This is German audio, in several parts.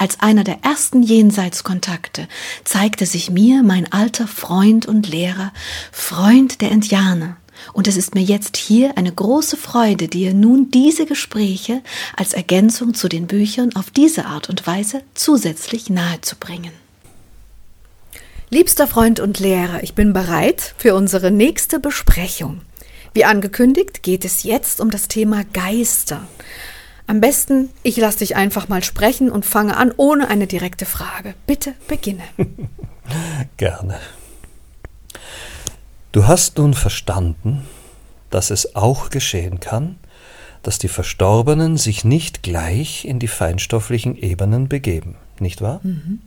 Als einer der ersten Jenseitskontakte zeigte sich mir mein alter Freund und Lehrer, Freund der Indianer, und es ist mir jetzt hier eine große Freude, dir nun diese Gespräche als Ergänzung zu den Büchern auf diese Art und Weise zusätzlich nahezubringen. Liebster Freund und Lehrer, ich bin bereit für unsere nächste Besprechung. Wie angekündigt geht es jetzt um das Thema Geister. Am besten, ich lasse dich einfach mal sprechen und fange an ohne eine direkte Frage. Bitte beginne. Gerne. Du hast nun verstanden, dass es auch geschehen kann, dass die Verstorbenen sich nicht gleich in die feinstofflichen Ebenen begeben, nicht wahr? Mhm.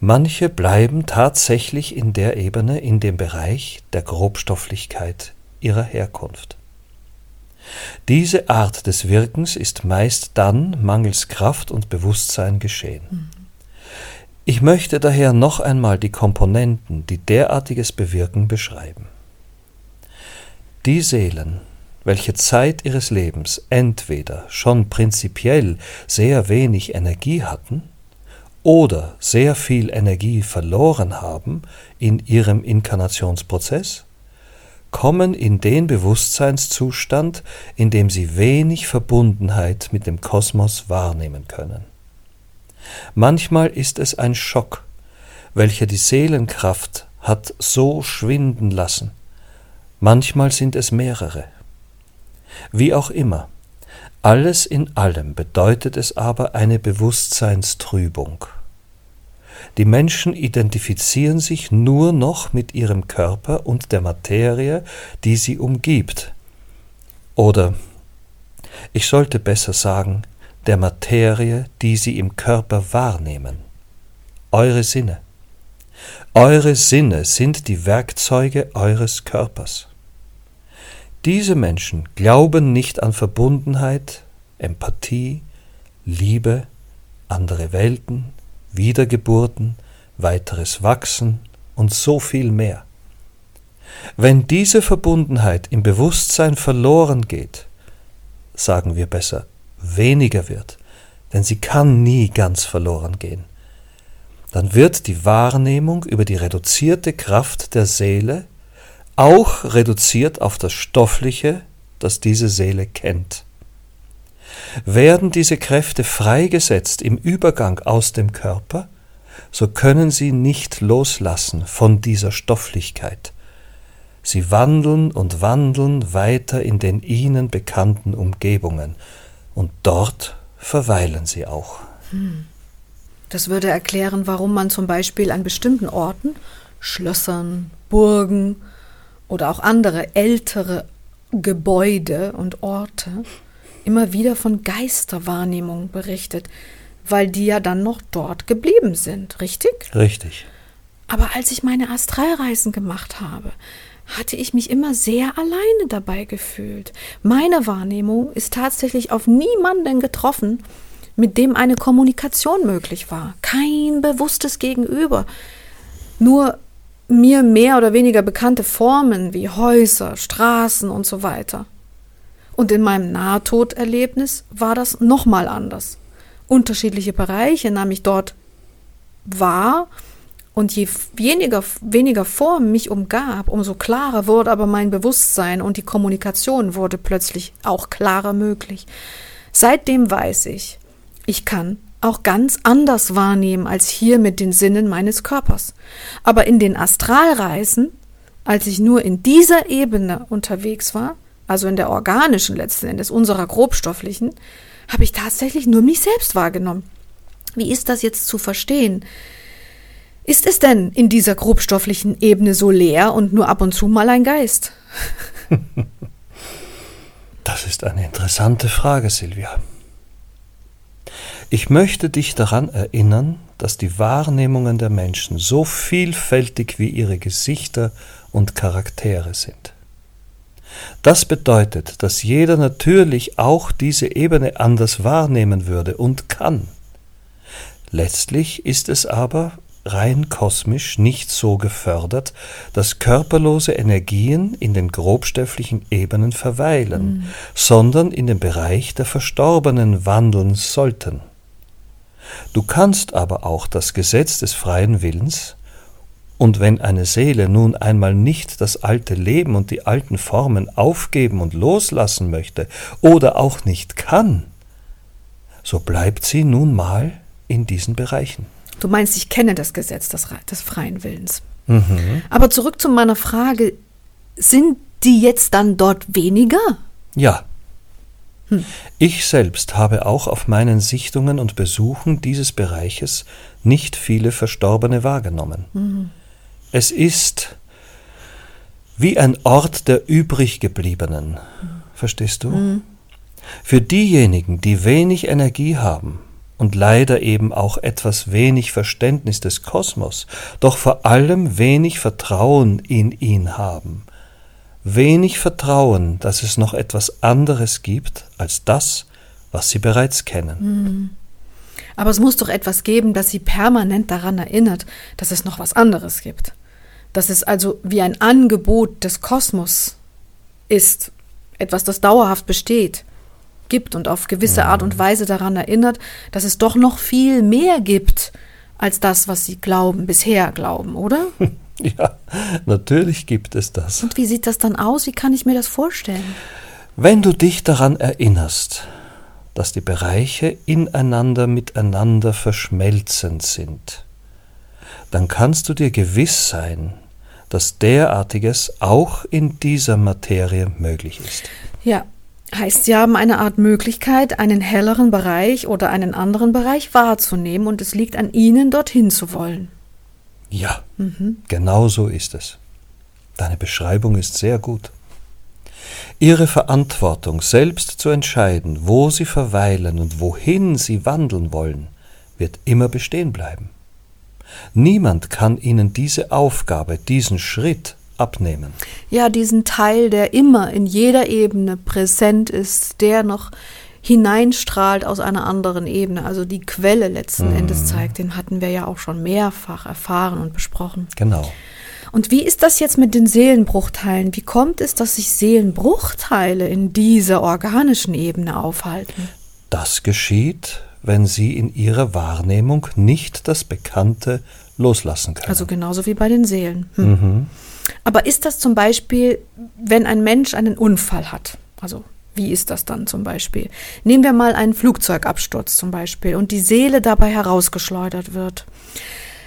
Manche bleiben tatsächlich in der Ebene, in dem Bereich der Grobstofflichkeit ihrer Herkunft. Diese Art des Wirkens ist meist dann mangels Kraft und Bewusstsein geschehen. Mhm. Ich möchte daher noch einmal die Komponenten, die derartiges bewirken, beschreiben. Die Seelen, welche Zeit ihres Lebens entweder schon prinzipiell sehr wenig Energie hatten oder sehr viel Energie verloren haben in ihrem Inkarnationsprozess, kommen in den Bewusstseinszustand, in dem sie wenig Verbundenheit mit dem Kosmos wahrnehmen können. Manchmal ist es ein Schock, welcher die Seelenkraft hat so schwinden lassen. Manchmal sind es mehrere. Wie auch immer, alles in allem bedeutet es aber eine Bewusstseinstrübung. Die Menschen identifizieren sich nur noch mit ihrem Körper und der Materie, die sie umgibt. Oder ich sollte besser sagen, der Materie, die sie im Körper wahrnehmen. Eure Sinne. Eure Sinne sind die Werkzeuge eures Körpers. Diese Menschen glauben nicht an Verbundenheit, Empathie, Liebe, andere Welten, Wiedergeburten, weiteres Wachsen und so viel mehr. Wenn diese Verbundenheit im Bewusstsein verloren geht, sagen wir besser weniger wird, denn sie kann nie ganz verloren gehen, dann wird die Wahrnehmung über die reduzierte Kraft der Seele auch reduziert auf das Stoffliche, das diese Seele kennt. Werden diese Kräfte freigesetzt im Übergang aus dem Körper, so können sie nicht loslassen von dieser Stofflichkeit. Sie wandeln und wandeln weiter in den ihnen bekannten Umgebungen, und dort verweilen sie auch. Hm. Das würde erklären, warum man zum Beispiel an bestimmten Orten, Schlössern, Burgen oder auch andere ältere Gebäude und Orte immer wieder von Geisterwahrnehmung berichtet, weil die ja dann noch dort geblieben sind, richtig? Richtig. Aber als ich meine Astralreisen gemacht habe, hatte ich mich immer sehr alleine dabei gefühlt. Meine Wahrnehmung ist tatsächlich auf niemanden getroffen, mit dem eine Kommunikation möglich war. Kein bewusstes Gegenüber. Nur mir mehr oder weniger bekannte Formen wie Häuser, Straßen und so weiter. Und in meinem Nahtoderlebnis war das nochmal anders. Unterschiedliche Bereiche nahm ich dort wahr und je weniger, weniger Form mich umgab, umso klarer wurde aber mein Bewusstsein und die Kommunikation wurde plötzlich auch klarer möglich. Seitdem weiß ich, ich kann auch ganz anders wahrnehmen als hier mit den Sinnen meines Körpers. Aber in den Astralreisen, als ich nur in dieser Ebene unterwegs war, also in der organischen letzten Endes, unserer grobstofflichen, habe ich tatsächlich nur mich selbst wahrgenommen. Wie ist das jetzt zu verstehen? Ist es denn in dieser grobstofflichen Ebene so leer und nur ab und zu mal ein Geist? Das ist eine interessante Frage, Silvia. Ich möchte dich daran erinnern, dass die Wahrnehmungen der Menschen so vielfältig wie ihre Gesichter und Charaktere sind. Das bedeutet, dass jeder natürlich auch diese Ebene anders wahrnehmen würde und kann. Letztlich ist es aber rein kosmisch nicht so gefördert, dass körperlose Energien in den grobstofflichen Ebenen verweilen, mhm. sondern in den Bereich der Verstorbenen wandeln sollten. Du kannst aber auch das Gesetz des freien Willens, und wenn eine Seele nun einmal nicht das alte Leben und die alten Formen aufgeben und loslassen möchte oder auch nicht kann, so bleibt sie nun mal in diesen Bereichen. Du meinst, ich kenne das Gesetz des, des freien Willens. Mhm. Aber zurück zu meiner Frage, sind die jetzt dann dort weniger? Ja. Hm. Ich selbst habe auch auf meinen Sichtungen und Besuchen dieses Bereiches nicht viele Verstorbene wahrgenommen. Mhm. Es ist wie ein Ort der übriggebliebenen. Mhm. Verstehst du? Mhm. Für diejenigen, die wenig Energie haben, und leider eben auch etwas wenig Verständnis des Kosmos, doch vor allem wenig Vertrauen in ihn haben. Wenig Vertrauen, dass es noch etwas anderes gibt als das, was sie bereits kennen. Hm. Aber es muss doch etwas geben, das sie permanent daran erinnert, dass es noch was anderes gibt. Dass es also wie ein Angebot des Kosmos ist, etwas, das dauerhaft besteht gibt und auf gewisse Art und Weise daran erinnert, dass es doch noch viel mehr gibt als das, was sie glauben, bisher glauben, oder? Ja, natürlich gibt es das. Und wie sieht das dann aus? Wie kann ich mir das vorstellen? Wenn du dich daran erinnerst, dass die Bereiche ineinander miteinander verschmelzend sind, dann kannst du dir gewiss sein, dass derartiges auch in dieser Materie möglich ist. Ja, Heißt, Sie haben eine Art Möglichkeit, einen helleren Bereich oder einen anderen Bereich wahrzunehmen und es liegt an Ihnen, dorthin zu wollen. Ja, mhm. genau so ist es. Deine Beschreibung ist sehr gut. Ihre Verantwortung, selbst zu entscheiden, wo Sie verweilen und wohin Sie wandeln wollen, wird immer bestehen bleiben. Niemand kann Ihnen diese Aufgabe, diesen Schritt abnehmen. Ja, diesen Teil, der immer in jeder Ebene präsent ist, der noch hineinstrahlt aus einer anderen Ebene, also die Quelle letzten mhm. Endes zeigt, den hatten wir ja auch schon mehrfach erfahren und besprochen. Genau. Und wie ist das jetzt mit den Seelenbruchteilen? Wie kommt es, dass sich Seelenbruchteile in dieser organischen Ebene aufhalten? Das geschieht, wenn sie in ihrer Wahrnehmung nicht das Bekannte loslassen können. Also genauso wie bei den Seelen. Hm. Mhm. Aber ist das zum Beispiel, wenn ein Mensch einen Unfall hat? Also wie ist das dann zum Beispiel? Nehmen wir mal einen Flugzeugabsturz zum Beispiel und die Seele dabei herausgeschleudert wird.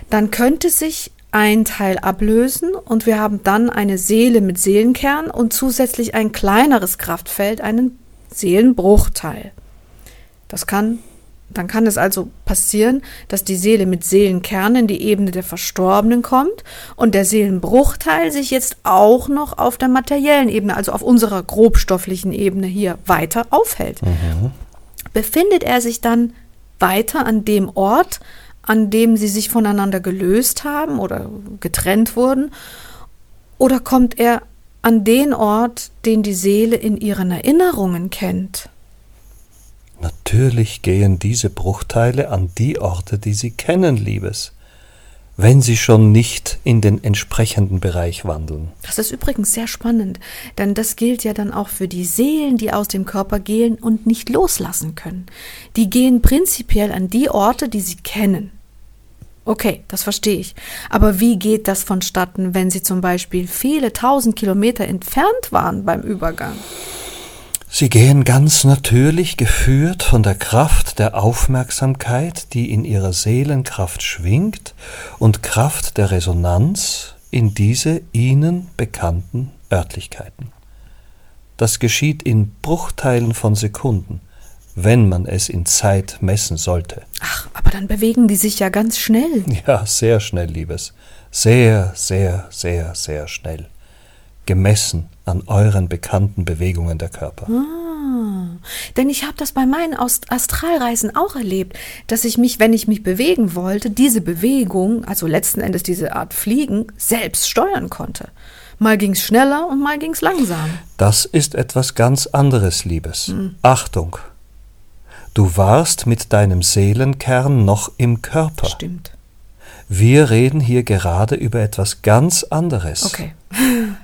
Dann könnte sich ein Teil ablösen und wir haben dann eine Seele mit Seelenkern und zusätzlich ein kleineres Kraftfeld, einen Seelenbruchteil. Das kann dann kann es also passieren, dass die Seele mit Seelenkern in die Ebene der Verstorbenen kommt und der Seelenbruchteil sich jetzt auch noch auf der materiellen Ebene, also auf unserer grobstofflichen Ebene hier weiter aufhält. Mhm. Befindet er sich dann weiter an dem Ort, an dem sie sich voneinander gelöst haben oder getrennt wurden, oder kommt er an den Ort, den die Seele in ihren Erinnerungen kennt? Natürlich gehen diese Bruchteile an die Orte, die sie kennen, Liebes, wenn sie schon nicht in den entsprechenden Bereich wandeln. Das ist übrigens sehr spannend, denn das gilt ja dann auch für die Seelen, die aus dem Körper gehen und nicht loslassen können. Die gehen prinzipiell an die Orte, die sie kennen. Okay, das verstehe ich. Aber wie geht das vonstatten, wenn sie zum Beispiel viele tausend Kilometer entfernt waren beim Übergang? Sie gehen ganz natürlich geführt von der Kraft der Aufmerksamkeit, die in ihrer Seelenkraft schwingt, und Kraft der Resonanz in diese ihnen bekannten Örtlichkeiten. Das geschieht in Bruchteilen von Sekunden, wenn man es in Zeit messen sollte. Ach, aber dann bewegen die sich ja ganz schnell. Ja, sehr schnell, Liebes. Sehr, sehr, sehr, sehr schnell gemessen an euren bekannten Bewegungen der Körper. Ah, denn ich habe das bei meinen Astralreisen auch erlebt, dass ich mich, wenn ich mich bewegen wollte, diese Bewegung, also letzten Endes diese Art Fliegen, selbst steuern konnte. Mal ging's schneller und mal ging's langsam. Das ist etwas ganz anderes, Liebes. Achtung! Du warst mit deinem Seelenkern noch im Körper. Stimmt. Wir reden hier gerade über etwas ganz anderes. Okay.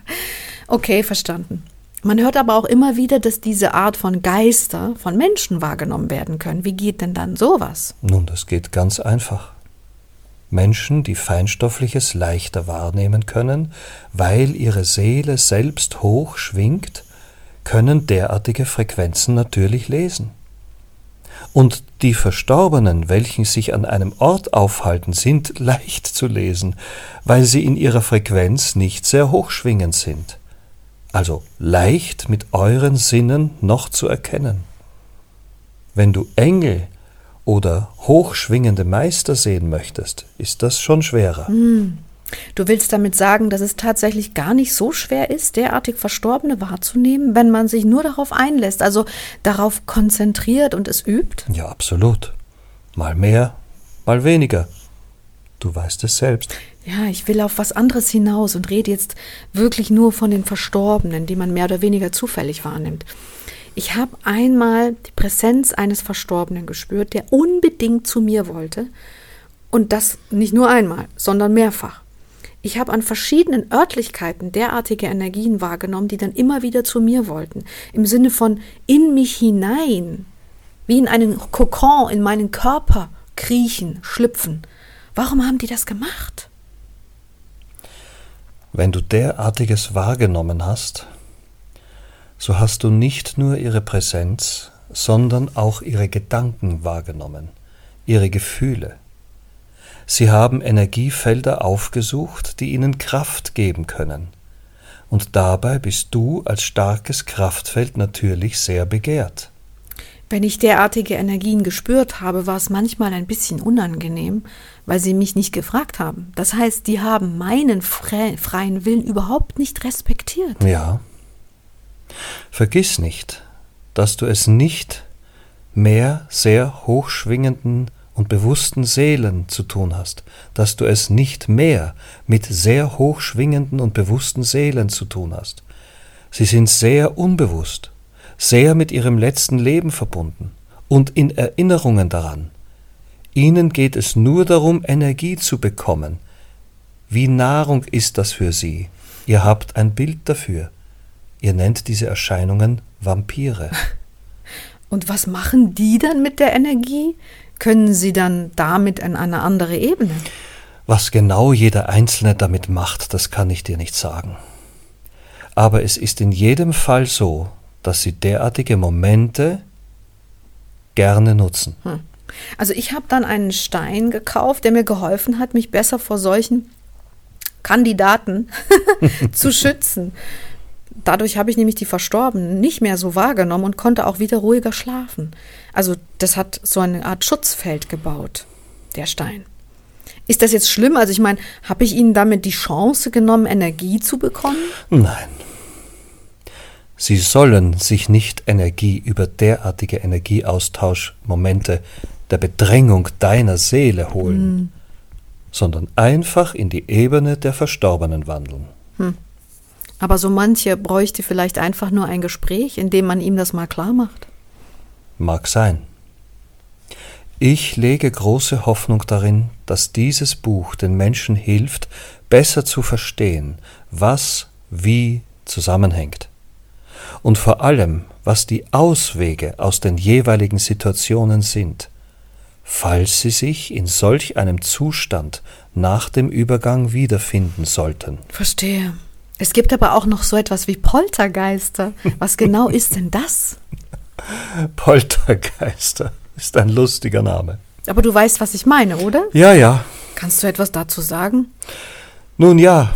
okay, verstanden. Man hört aber auch immer wieder, dass diese Art von Geister von Menschen wahrgenommen werden können. Wie geht denn dann sowas? Nun, das geht ganz einfach. Menschen, die Feinstoffliches leichter wahrnehmen können, weil ihre Seele selbst hoch schwingt, können derartige Frequenzen natürlich lesen. Und die Verstorbenen, welchen sich an einem Ort aufhalten, sind leicht zu lesen, weil sie in ihrer Frequenz nicht sehr hochschwingend sind. Also leicht mit euren Sinnen noch zu erkennen. Wenn du Engel oder hochschwingende Meister sehen möchtest, ist das schon schwerer. Du willst damit sagen, dass es tatsächlich gar nicht so schwer ist, derartig Verstorbene wahrzunehmen, wenn man sich nur darauf einlässt, also darauf konzentriert und es übt? Ja, absolut. Mal mehr, mal weniger. Du weißt es selbst. Ja, ich will auf was anderes hinaus und rede jetzt wirklich nur von den Verstorbenen, die man mehr oder weniger zufällig wahrnimmt. Ich habe einmal die Präsenz eines Verstorbenen gespürt, der unbedingt zu mir wollte. Und das nicht nur einmal, sondern mehrfach. Ich habe an verschiedenen Örtlichkeiten derartige Energien wahrgenommen, die dann immer wieder zu mir wollten. Im Sinne von in mich hinein, wie in einen Kokon, in meinen Körper kriechen, schlüpfen. Warum haben die das gemacht? Wenn du derartiges wahrgenommen hast, so hast du nicht nur ihre Präsenz, sondern auch ihre Gedanken wahrgenommen, ihre Gefühle. Sie haben Energiefelder aufgesucht, die ihnen Kraft geben können. Und dabei bist du als starkes Kraftfeld natürlich sehr begehrt. Wenn ich derartige Energien gespürt habe, war es manchmal ein bisschen unangenehm, weil sie mich nicht gefragt haben. Das heißt, die haben meinen fre freien Willen überhaupt nicht respektiert. Ja. Vergiss nicht, dass du es nicht mehr sehr hochschwingenden und bewussten Seelen zu tun hast, dass du es nicht mehr mit sehr hochschwingenden und bewussten Seelen zu tun hast. Sie sind sehr unbewusst, sehr mit ihrem letzten Leben verbunden und in Erinnerungen daran. Ihnen geht es nur darum, Energie zu bekommen. Wie Nahrung ist das für sie. Ihr habt ein Bild dafür. Ihr nennt diese Erscheinungen Vampire. Und was machen die dann mit der Energie? Können sie dann damit an eine andere Ebene? Was genau jeder Einzelne damit macht, das kann ich dir nicht sagen. Aber es ist in jedem Fall so, dass sie derartige Momente gerne nutzen. Hm. Also ich habe dann einen Stein gekauft, der mir geholfen hat, mich besser vor solchen Kandidaten zu schützen. Dadurch habe ich nämlich die Verstorbenen nicht mehr so wahrgenommen und konnte auch wieder ruhiger schlafen. Also das hat so eine Art Schutzfeld gebaut, der Stein. Ist das jetzt schlimm? Also ich meine, habe ich Ihnen damit die Chance genommen, Energie zu bekommen? Nein. Sie sollen sich nicht Energie über derartige Energieaustauschmomente der Bedrängung deiner Seele holen, Hm. sondern einfach in die Ebene der Verstorbenen wandeln. Aber so manche bräuchte vielleicht einfach nur ein Gespräch, in dem man ihm das mal klar macht. Mag sein. Ich lege große Hoffnung darin, dass dieses Buch den Menschen hilft, besser zu verstehen, was wie zusammenhängt. Und vor allem, was die Auswege aus den jeweiligen Situationen sind, falls sie sich in solch einem Zustand nach dem Übergang wiederfinden sollten. Verstehe. Es gibt aber auch noch so etwas wie Poltergeister. Was genau ist denn das? Poltergeister ist ein lustiger Name. Aber du weißt, was ich meine, oder? Ja, ja, Kannst du etwas dazu sagen? Nun ja,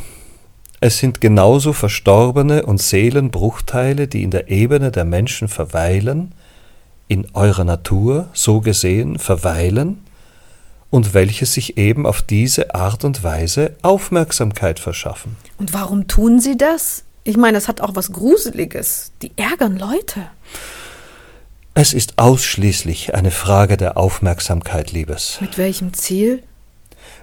es sind genauso verstorbene und Seelenbruchteile, die in der Ebene der Menschen verweilen, in eurer Natur, so gesehen, verweilen, und welche sich eben auf diese Art und Weise Aufmerksamkeit verschaffen. Und warum tun sie das? Ich meine, es hat auch was Gruseliges. Die ärgern Leute. Es ist ausschließlich eine Frage der Aufmerksamkeit, Liebes. Mit welchem Ziel?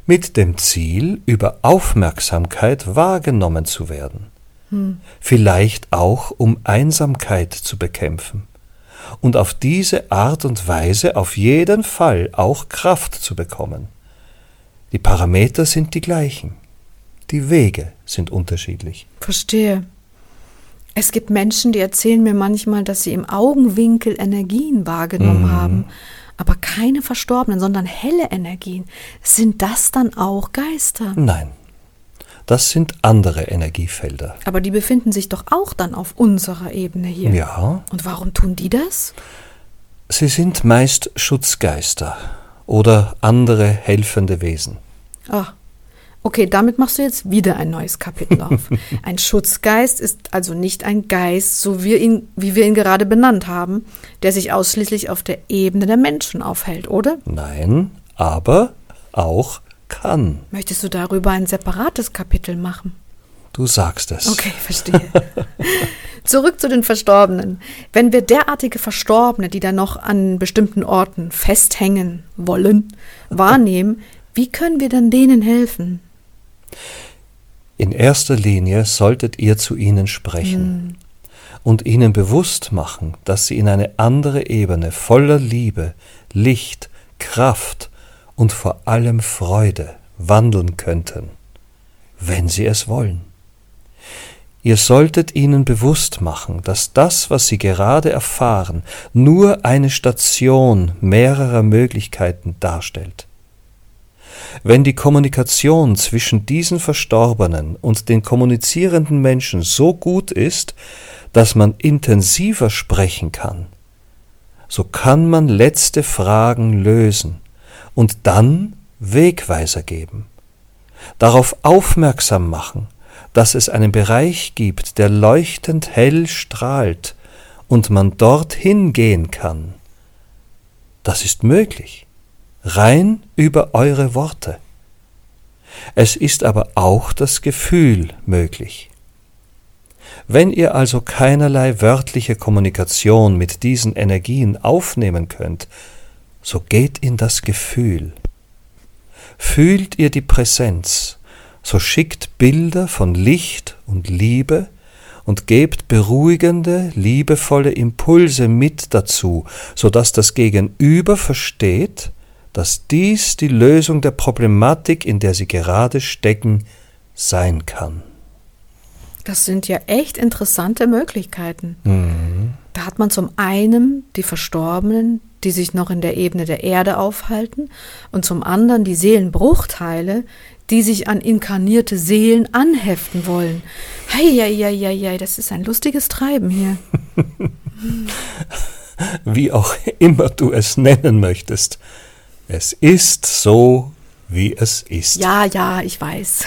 Mit dem Ziel, über Aufmerksamkeit wahrgenommen zu werden. vielleicht auch um Einsamkeit zu bekämpfen und auf diese Art und Weise auf jeden Fall auch Kraft zu bekommen. Die Parameter sind die gleichen, die Wege sind unterschiedlich. Verstehe. Es gibt Menschen, die erzählen mir manchmal, dass sie im Augenwinkel Energien wahrgenommen haben, aber keine Verstorbenen, sondern helle Energien. Sind das dann auch Geister? Nein, das sind andere Energiefelder. Aber die befinden sich doch auch dann auf unserer Ebene hier. Ja, Und warum tun die das? sie sind meist Schutzgeister oder andere helfende Wesen. Ah, okay, damit machst du jetzt wieder ein neues Kapitel auf. ein Schutzgeist ist also nicht ein Geist, so wie, ihn, wie wir ihn gerade benannt haben, der sich ausschließlich auf der Ebene der Menschen aufhält, oder? Nein, aber auch kann. Möchtest du darüber ein separates Kapitel machen? Du sagst es. Okay, verstehe. Zurück zu den Verstorbenen. Wenn wir derartige Verstorbene, die dann noch an bestimmten Orten festhängen wollen, wahrnehmen, wie können wir dann denen helfen? In erster Linie solltet ihr zu ihnen sprechen und ihnen bewusst machen, dass sie in eine andere Ebene voller Liebe, Licht, Kraft und vor allem Freude wandeln könnten, wenn sie es wollen. Ihr solltet ihnen bewusst machen, dass das, was sie gerade erfahren, nur eine Station mehrerer Möglichkeiten darstellt. Wenn die Kommunikation zwischen diesen Verstorbenen und den kommunizierenden Menschen so gut ist, dass man intensiver sprechen kann, so kann man letzte Fragen lösen und dann Wegweiser geben, darauf aufmerksam machen, dass es einen Bereich gibt, der leuchtend hell strahlt und man dorthin gehen kann. Das ist möglich, rein über eure Worte. Es ist aber auch das Gefühl möglich. Wenn ihr also keinerlei wörtliche Kommunikation mit diesen Energien aufnehmen könnt, so geht in das Gefühl. Fühlt ihr die Präsenz, so schickt Bilder von Licht und Liebe und gebt beruhigende, liebevolle Impulse mit dazu, so dass das Gegenüber versteht, dass dies die Lösung der Problematik, in der sie gerade stecken, sein kann. Das sind ja echt interessante Möglichkeiten. Da hat man zum einen die Verstorbenen, die sich noch in der Ebene der Erde aufhalten, und zum anderen die Seelenbruchteile, die sich an inkarnierte Seelen anheften wollen. Heieieiei, das ist ein lustiges Treiben hier. Wie auch immer du es nennen möchtest. Es ist so, wie es ist. Ja, ja, ich weiß.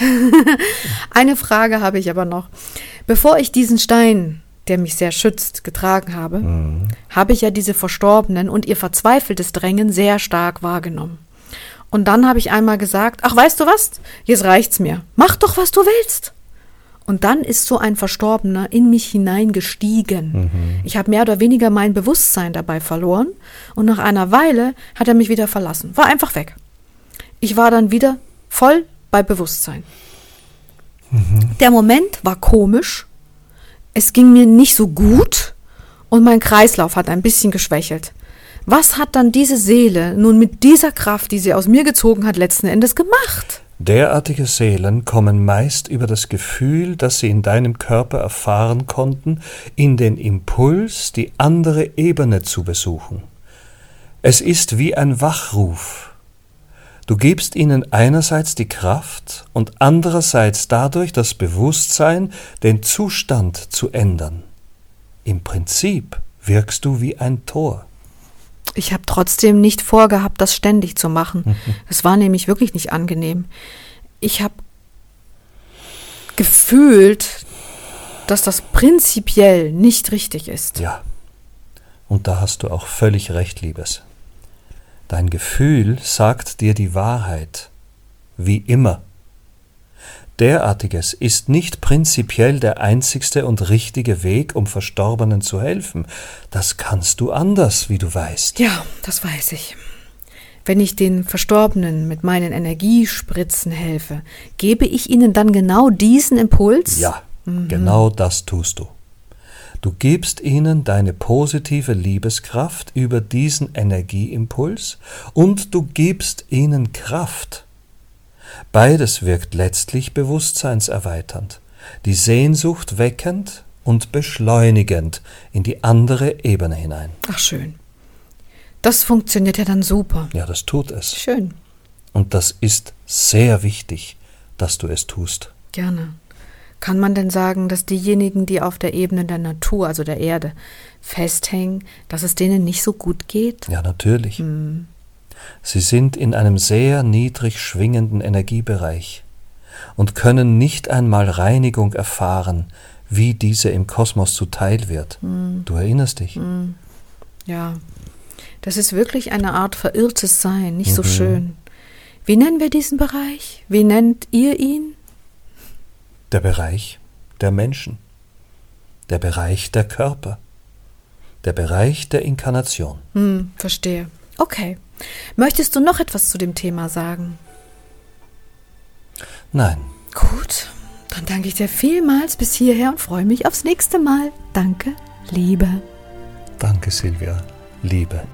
Eine Frage habe ich aber noch. Bevor ich diesen Stein, der mich sehr schützt, getragen habe, habe ich ja diese Verstorbenen und ihr verzweifeltes Drängen sehr stark wahrgenommen. Und dann habe ich einmal gesagt, ach weißt du was, jetzt reicht's mir. Mach doch, was du willst. Und dann ist so ein Verstorbener in mich hineingestiegen. Ich habe mehr oder weniger mein Bewusstsein dabei verloren und nach einer Weile hat er mich wieder verlassen. War einfach weg. Ich war dann wieder voll bei Bewusstsein. Der Moment war komisch. Es ging mir nicht so gut und mein Kreislauf hat ein bisschen geschwächelt. Was hat dann diese Seele nun mit dieser Kraft, die sie aus mir gezogen hat, letzten Endes gemacht? Derartige Seelen kommen meist über das Gefühl, das sie in deinem Körper erfahren konnten, in den Impuls, die andere Ebene zu besuchen. Es ist wie ein Wachruf. Du gibst ihnen einerseits die Kraft und andererseits dadurch das Bewusstsein, den Zustand zu ändern. Im Prinzip wirkst du wie ein Tor. Ich habe trotzdem nicht vorgehabt, das ständig zu machen. Es war nämlich wirklich nicht angenehm. Ich habe gefühlt, dass das prinzipiell nicht richtig ist. Ja. Und da hast du auch völlig recht, Liebes. Dein Gefühl sagt dir die Wahrheit, wie immer. Derartiges ist nicht prinzipiell der einzigste und richtige Weg, um Verstorbenen zu helfen. Das kannst du anders, wie du weißt. Ja, das weiß ich. Wenn ich den Verstorbenen mit meinen Energiespritzen helfe, gebe ich ihnen dann genau diesen Impuls? Ja, Mhm. Genau das tust du. Du gibst ihnen deine positive Liebeskraft über diesen Energieimpuls und du gibst ihnen Kraft. Beides wirkt letztlich bewusstseinserweiternd, die Sehnsucht weckend und beschleunigend in die andere Ebene hinein. Ach schön. Das funktioniert ja dann super. Ja, das tut es. Schön. Und das ist sehr wichtig, dass du es tust. Gerne. Kann man denn sagen, dass diejenigen, die auf der Ebene der Natur, also der Erde, festhängen, dass es denen nicht so gut geht? Ja, natürlich. Hm. Sie sind in einem sehr niedrig schwingenden Energiebereich und können nicht einmal Reinigung erfahren, wie diese im Kosmos zuteil wird. Hm. Du erinnerst dich? Hm. Ja, das ist wirklich eine Art verirrtes Sein, nicht mhm. so schön. Wie nennen wir diesen Bereich? Wie nennt ihr ihn? Der Bereich der Menschen, der Bereich der Körper, der Bereich der Inkarnation. Hm, verstehe. Okay. Möchtest du noch etwas zu dem Thema sagen? Nein. Gut, dann danke ich dir vielmals bis hierher und freue mich aufs nächste Mal. Danke, Liebe. Danke, Silvia. Liebe.